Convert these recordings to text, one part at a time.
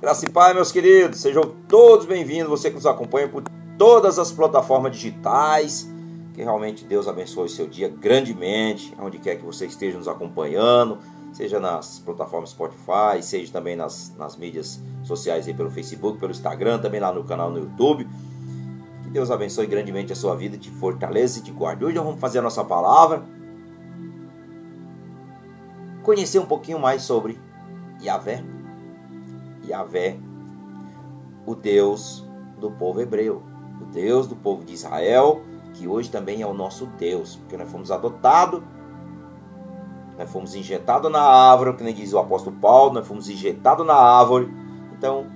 Graça e Pai, meus queridos, sejam todos bem-vindos, você que nos acompanha por todas as plataformas digitais. Que realmente Deus abençoe o seu dia grandemente, onde quer que você esteja nos acompanhando, seja nas plataformas Spotify, seja também nas, nas mídias sociais aí pelo Facebook, pelo Instagram, também lá no canal no YouTube. Que Deus abençoe grandemente a sua vida, te fortaleça e te guarde. Hoje nós vamos fazer a nossa palavra, conhecer um pouquinho mais sobre Yahvé. Yahvé, o Deus do povo hebreu, o Deus do povo de Israel, que hoje também é o nosso Deus, porque nós fomos adotados, nós fomos injetados na árvore, que nem diz o apóstolo Paulo, nós fomos injetados na árvore. Então,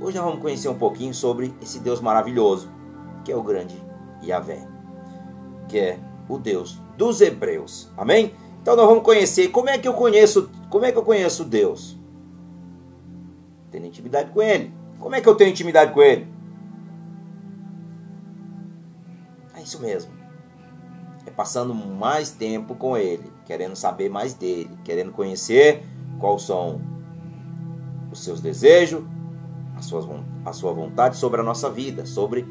hoje nós vamos conhecer um pouquinho sobre esse Deus maravilhoso, que é o grande Yahvé, que é o Deus dos hebreus. Amém? Então nós vamos conhecer como é que eu conheço, como é que eu conheço Deus? Tendo intimidade com Ele. Como é que eu tenho intimidade com Ele? É isso mesmo. É passando mais tempo com Ele, querendo saber mais dele, querendo conhecer quais são os seus desejos, a sua, a sua vontade sobre a nossa vida, sobre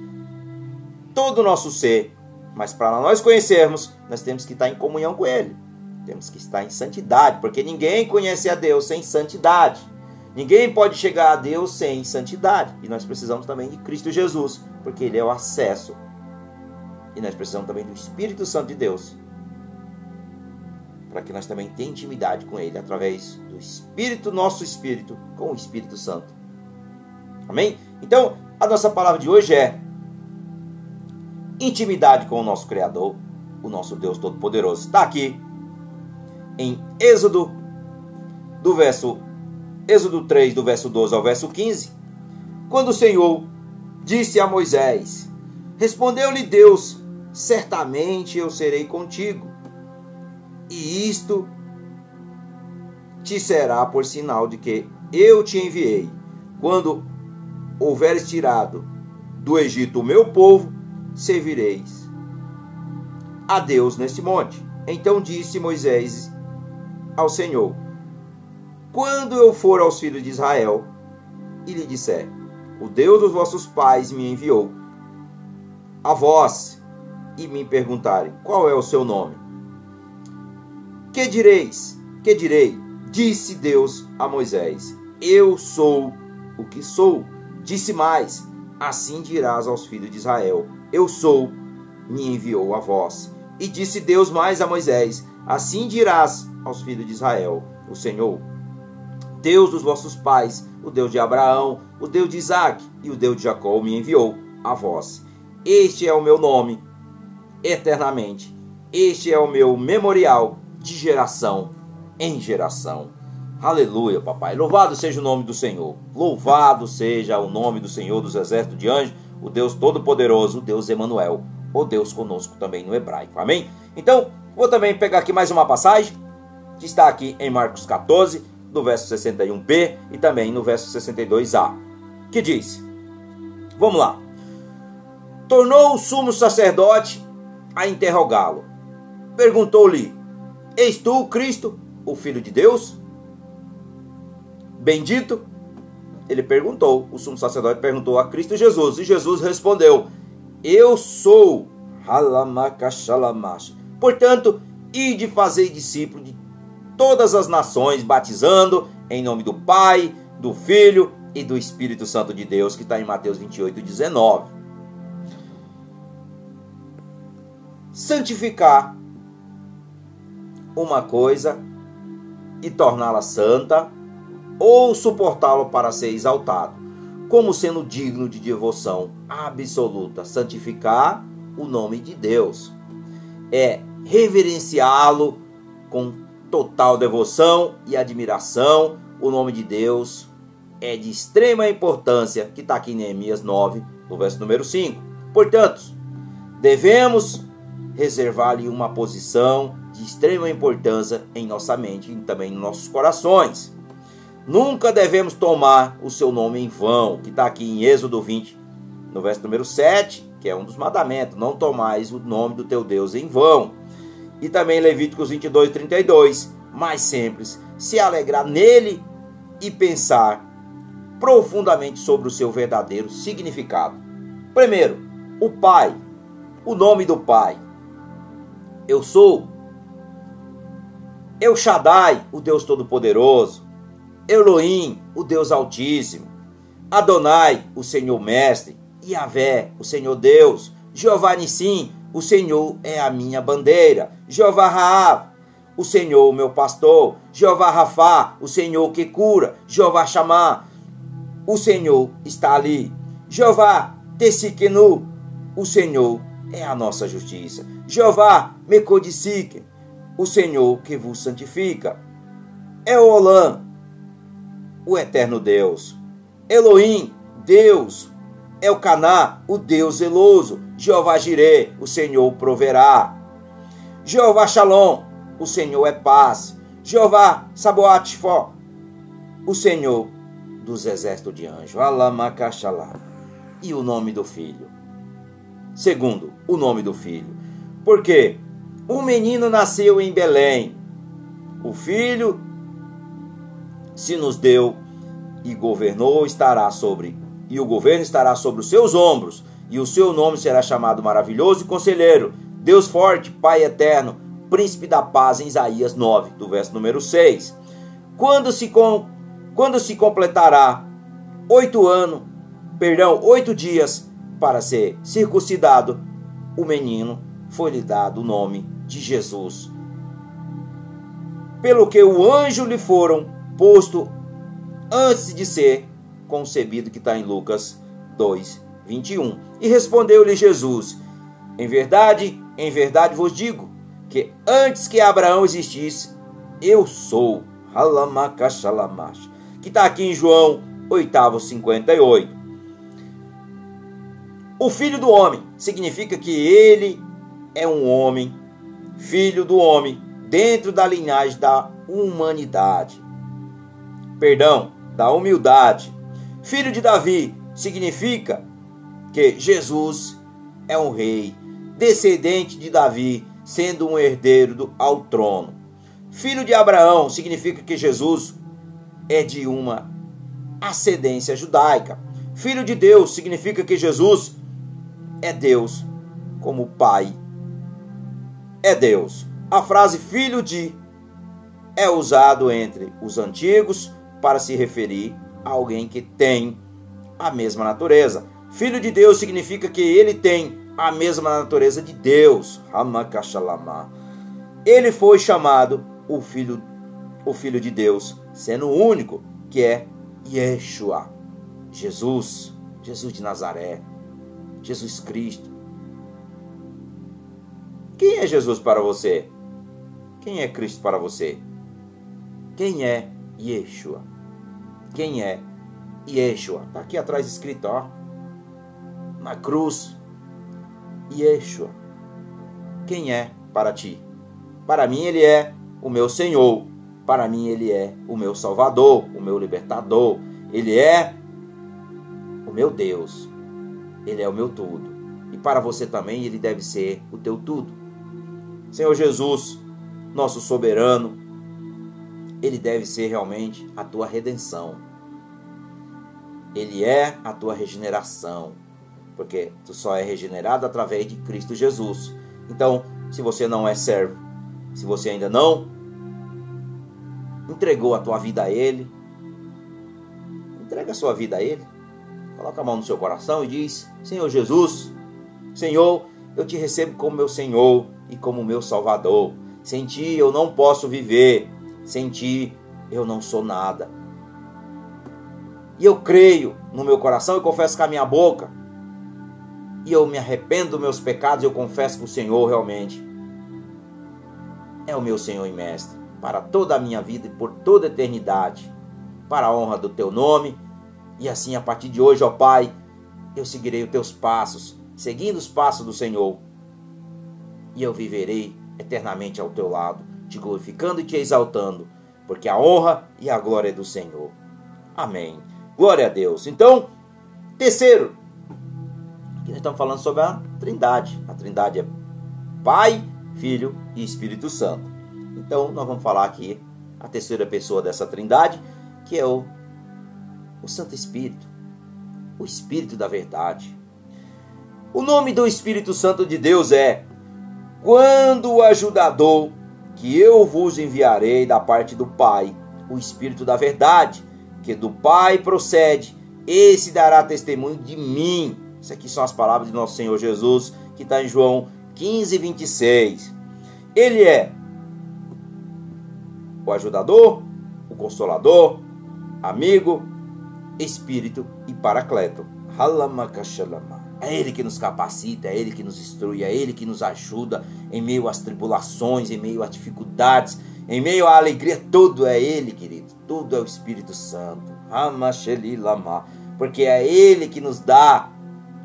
todo o nosso ser. Mas para nós conhecermos, nós temos que estar em comunhão com Ele. Temos que estar em santidade, porque ninguém conhece a Deus sem santidade. Ninguém pode chegar a Deus sem santidade. E nós precisamos também de Cristo Jesus, porque Ele é o acesso. E nós precisamos também do Espírito Santo de Deus, para que nós também tenhamos intimidade com Ele através do Espírito, nosso Espírito, com o Espírito Santo. Amém? Então, a nossa palavra de hoje é intimidade com o nosso Criador, o nosso Deus Todo-Poderoso. Está aqui em Êxodo, do verso Êxodo 3, do verso 12 ao verso 15, quando o Senhor disse a Moisés: Respondeu-lhe Deus: Certamente eu serei contigo, e isto te será por sinal de que eu te enviei. Quando houveres tirado do Egito o meu povo, servireis a Deus neste monte. Então disse Moisés ao Senhor: quando eu for aos filhos de Israel e lhe disser: O Deus dos vossos pais me enviou a vós e me perguntarem: Qual é o seu nome? Que direis? Que direi? Disse Deus a Moisés: Eu sou o que sou. Disse mais: Assim dirás aos filhos de Israel: Eu sou, me enviou a vós. E disse Deus mais a Moisés: Assim dirás aos filhos de Israel: O Senhor, Deus dos vossos pais, o Deus de Abraão, o Deus de Isaac e o Deus de Jacó me enviou a vós. Este é o meu nome eternamente. Este é o meu memorial de geração em geração. Aleluia, papai. Louvado seja o nome do Senhor. Louvado seja o nome do Senhor dos exércitos de anjos, o Deus Todo-Poderoso, o Deus Emanuel, o Deus conosco também no hebraico. Amém? Então, vou também pegar aqui mais uma passagem que está aqui em Marcos 14, do verso 61b e também no verso 62a, que diz: Vamos lá. Tornou o sumo sacerdote a interrogá-lo. Perguntou-lhe: És tu Cristo, o Filho de Deus? Bendito? Ele perguntou, o sumo sacerdote perguntou a Cristo Jesus, e Jesus respondeu: Eu sou. Portanto, ide fazer discípulo de todas as nações, batizando em nome do Pai, do Filho e do Espírito Santo de Deus, que está em Mateus 28, 19. Santificar uma coisa e torná-la santa, ou suportá-lo para ser exaltado, como sendo digno de devoção absoluta. Santificar o nome de Deus é reverenciá-lo com total devoção e admiração. O nome de Deus é de extrema importância, que está aqui em Neemias 9, no verso número 5. Portanto, devemos reservar-lhe uma posição de extrema importância em nossa mente e também em nossos corações. Nunca devemos tomar o seu nome em vão, que está aqui em Êxodo 20, no verso número 7, que é um dos mandamentos: não tomais o nome do teu Deus em vão e também Levíticos 22, 32. Mais simples, se alegrar nele e pensar profundamente sobre o seu verdadeiro significado. Primeiro, o Pai, o nome do Pai. Eu sou El Shaddai, o Deus Todo-Poderoso. Elohim, o Deus Altíssimo. Adonai, o Senhor Mestre. Yahvé, o Senhor Deus. Jeová Nissim, o Senhor é a minha bandeira. Jeová Raab, o Senhor, meu pastor. Jeová Rafá, o Senhor que cura. Jeová Chamá, o Senhor está ali. Jeová Tessiquenu, o Senhor é a nossa justiça. Jeová Mecodicique, o Senhor que vos santifica. É Olã, o eterno Deus. Elohim, Deus. É o Deus zeloso. Jeová Jireh, o Senhor proverá. Jeová Shalom, o Senhor é paz. Jeová Saboatifó, o Senhor dos exércitos de anjos. Alamacachalá. E o nome do filho. Segundo, o nome do filho. Porque um menino nasceu em Belém. O filho se nos deu e governou estará sobre e o governo estará sobre os seus ombros e o seu nome será chamado maravilhoso e conselheiro, Deus forte, Pai eterno, príncipe da paz em Isaías 9, do verso número 6. Quando se com, quando se completará oito anos, perdão, oito dias para ser circuncidado, o menino foi-lhe dado o nome de Jesus. Pelo que o anjo lhe foram posto antes de ser concebido, que está em Lucas 2, 21. E respondeu-lhe Jesus: Em verdade, em verdade vos digo, que antes que Abraão existisse, eu sou. Que está aqui em João 8, 58. O filho do homem significa que ele é um homem, filho do homem, dentro da linhagem da humanidade. Perdão, da humildade. Filho de Davi significa que Jesus é um rei, descendente de Davi, sendo um herdeiro do, ao trono. Filho de Abraão significa que Jesus é de uma ascendência judaica. Filho de Deus significa que Jesus é Deus, como Pai é Deus. A frase filho de é usado entre os antigos para se referir alguém que tem a mesma natureza. Filho de Deus significa que ele tem a mesma natureza de Deus. Ele foi chamado o filho o filho de Deus, sendo o único que é Yeshua. Jesus, Jesus de Nazaré, Jesus Cristo. Quem é Jesus para você? Quem é Cristo para você? Quem é Yeshua. Quem é Yeshua? Está aqui atrás escrito, ó. Na cruz. Yeshua. Quem é para ti? Para mim ele é o meu Senhor. Para mim ele é o meu Salvador, o meu libertador. Ele é o meu Deus. Ele é o meu tudo. E para você também ele deve ser o teu tudo. Senhor Jesus, nosso soberano, ele deve ser realmente a tua redenção. Ele é a tua regeneração, porque tu só é regenerado através de Cristo Jesus. Então, se você não é servo, se você ainda não entregou a tua vida a Ele, entrega a sua vida a Ele. Coloca a mão no seu coração e diz: Senhor Jesus, Senhor, eu te recebo como meu Senhor e como meu Salvador. Sem ti eu não posso viver. Sem ti eu não sou nada. E eu creio no meu coração e confesso com a minha boca. E eu me arrependo dos meus pecados e eu confesso que o Senhor realmente é o meu Senhor e Mestre para toda a minha vida e por toda a eternidade, para a honra do teu nome. E assim, a partir de hoje, ó Pai, eu seguirei os teus passos, seguindo os passos do Senhor. E eu viverei eternamente ao teu lado te glorificando e te exaltando, porque a honra e a glória é do Senhor. Amém. Glória a Deus. Então, terceiro, aqui nós estamos falando sobre a Trindade. A Trindade é Pai, Filho e Espírito Santo. Então, nós vamos falar aqui a terceira pessoa dessa Trindade, que é o o Santo Espírito, o Espírito da verdade. O nome do Espírito Santo de Deus é quando o ajudador que eu vos enviarei da parte do Pai, o Espírito da verdade, que do Pai procede, esse dará testemunho de mim. Isso aqui são as palavras de nosso Senhor Jesus, que está em João 15, 26. Ele é o ajudador, o consolador, amigo, espírito e paracleto. É Ele que nos capacita, é Ele que nos instrui, é Ele que nos ajuda em meio às tribulações, em meio às dificuldades, em meio à alegria. Tudo é Ele, querido. Tudo é o Espírito Santo. Porque é Ele que nos dá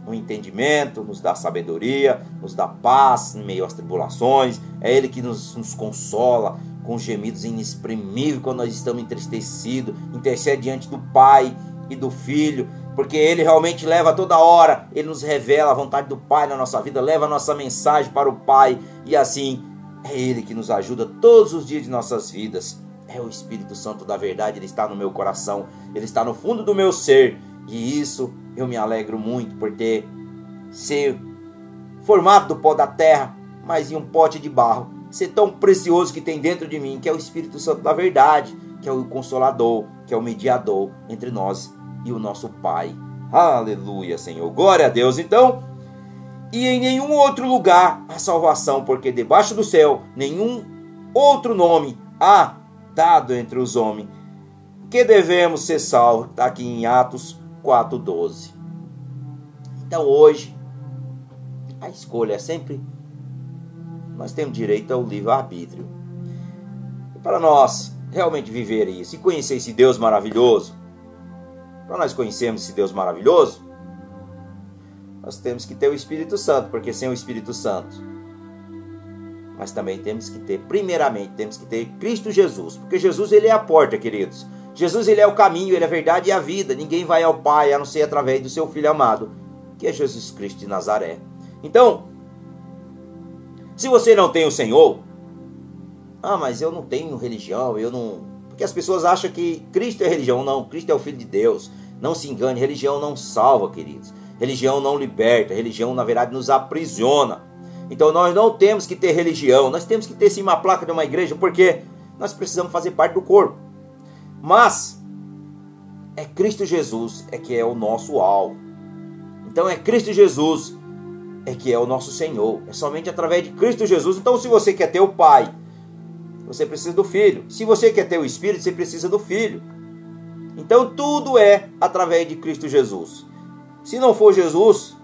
o entendimento, nos dá sabedoria, nos dá paz em meio às tribulações. É Ele que nos, nos consola com gemidos inexprimíveis quando nós estamos entristecidos. Intercede diante do Pai e do Filho porque ele realmente leva toda hora, ele nos revela a vontade do Pai na nossa vida, leva a nossa mensagem para o Pai e assim é ele que nos ajuda todos os dias de nossas vidas. É o Espírito Santo da verdade, ele está no meu coração, ele está no fundo do meu ser e isso eu me alegro muito por ter ser formado do pó da terra, mas em um pote de barro, ser tão precioso que tem dentro de mim, que é o Espírito Santo da verdade, que é o consolador, que é o mediador entre nós e o nosso Pai. Aleluia, Senhor. Glória a Deus. Então, e em nenhum outro lugar há salvação, porque debaixo do céu nenhum outro nome há dado entre os homens que devemos ser salvos. Está aqui em Atos 4,12. Então hoje, a escolha é sempre. Nós temos direito ao livre-arbítrio. Para nós realmente viver isso e conhecer esse Deus maravilhoso, para nós conhecermos esse Deus maravilhoso, nós temos que ter o Espírito Santo, porque sem o Espírito Santo, mas também temos que ter, primeiramente, temos que ter Cristo Jesus, porque Jesus ele é a porta, queridos. Jesus ele é o caminho, ele é a verdade e a vida. Ninguém vai ao Pai a não ser através do seu Filho amado, que é Jesus Cristo de Nazaré. Então, se você não tem o Senhor, ah, mas eu não tenho religião, eu não porque as pessoas acham que Cristo é religião. Não, Cristo é o Filho de Deus. Não se engane, religião não salva, queridos. Religião não liberta, religião, na verdade, nos aprisiona. Então nós não temos que ter religião, nós temos que ter sim uma placa de uma igreja, porque nós precisamos fazer parte do corpo. Mas é Cristo Jesus é que é o nosso alvo. Então é Cristo Jesus é que é o nosso Senhor. É somente através de Cristo Jesus. Então se você quer ter o Pai, você precisa do Filho. Se você quer ter o Espírito, você precisa do Filho. Então tudo é através de Cristo Jesus. Se não for Jesus,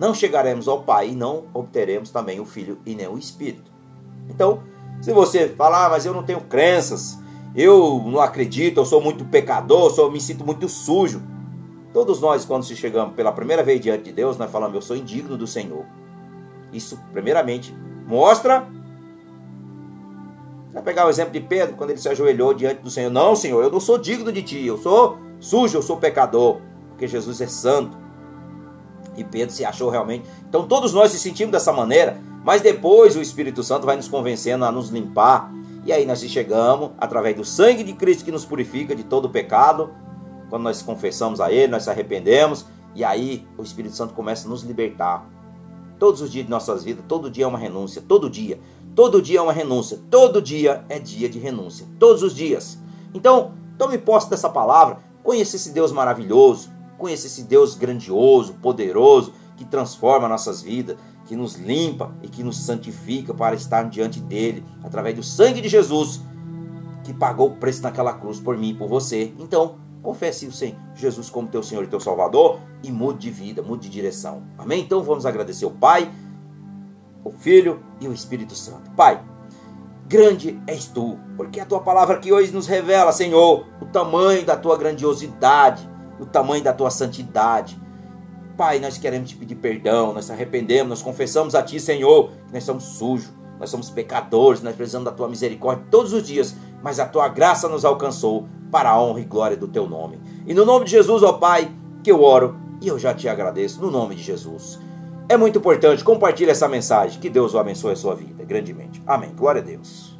não chegaremos ao Pai e não obteremos também o Filho e nem o Espírito. Então, se você falar, ah, mas eu não tenho crenças, eu não acredito, eu sou muito pecador, eu me sinto muito sujo. Todos nós, quando se chegamos pela primeira vez diante de Deus, nós falamos, eu sou indigno do Senhor. Isso, primeiramente, mostra Vai pegar o exemplo de Pedro, quando ele se ajoelhou diante do Senhor. Não, Senhor, eu não sou digno de ti, eu sou sujo, eu sou pecador, porque Jesus é santo. E Pedro se achou realmente. Então todos nós se sentimos dessa maneira, mas depois o Espírito Santo vai nos convencendo a nos limpar. E aí nós chegamos, através do sangue de Cristo que nos purifica de todo pecado, quando nós confessamos a Ele, nós se arrependemos, e aí o Espírito Santo começa a nos libertar. Todos os dias de nossas vidas, todo dia é uma renúncia, todo dia. Todo dia é uma renúncia. Todo dia é dia de renúncia. Todos os dias. Então, tome posse dessa palavra. Conheça esse Deus maravilhoso. Conheça esse Deus grandioso, poderoso, que transforma nossas vidas, que nos limpa e que nos santifica para estar diante dele, através do sangue de Jesus, que pagou o preço naquela cruz por mim e por você. Então, confesse o Senhor Jesus como teu Senhor e teu Salvador e mude de vida, mude de direção. Amém? Então vamos agradecer o Pai o Filho e o Espírito Santo. Pai, grande és tu, porque a tua palavra aqui hoje nos revela, Senhor, o tamanho da tua grandiosidade, o tamanho da tua santidade. Pai, nós queremos te pedir perdão, nós arrependemos, nós confessamos a ti, Senhor, que nós somos sujos, nós somos pecadores, nós precisamos da tua misericórdia todos os dias, mas a tua graça nos alcançou para a honra e glória do teu nome. E no nome de Jesus, ó Pai, que eu oro e eu já te agradeço, no nome de Jesus. É muito importante, compartilhe essa mensagem. Que Deus o abençoe a sua vida grandemente. Amém. Glória a Deus.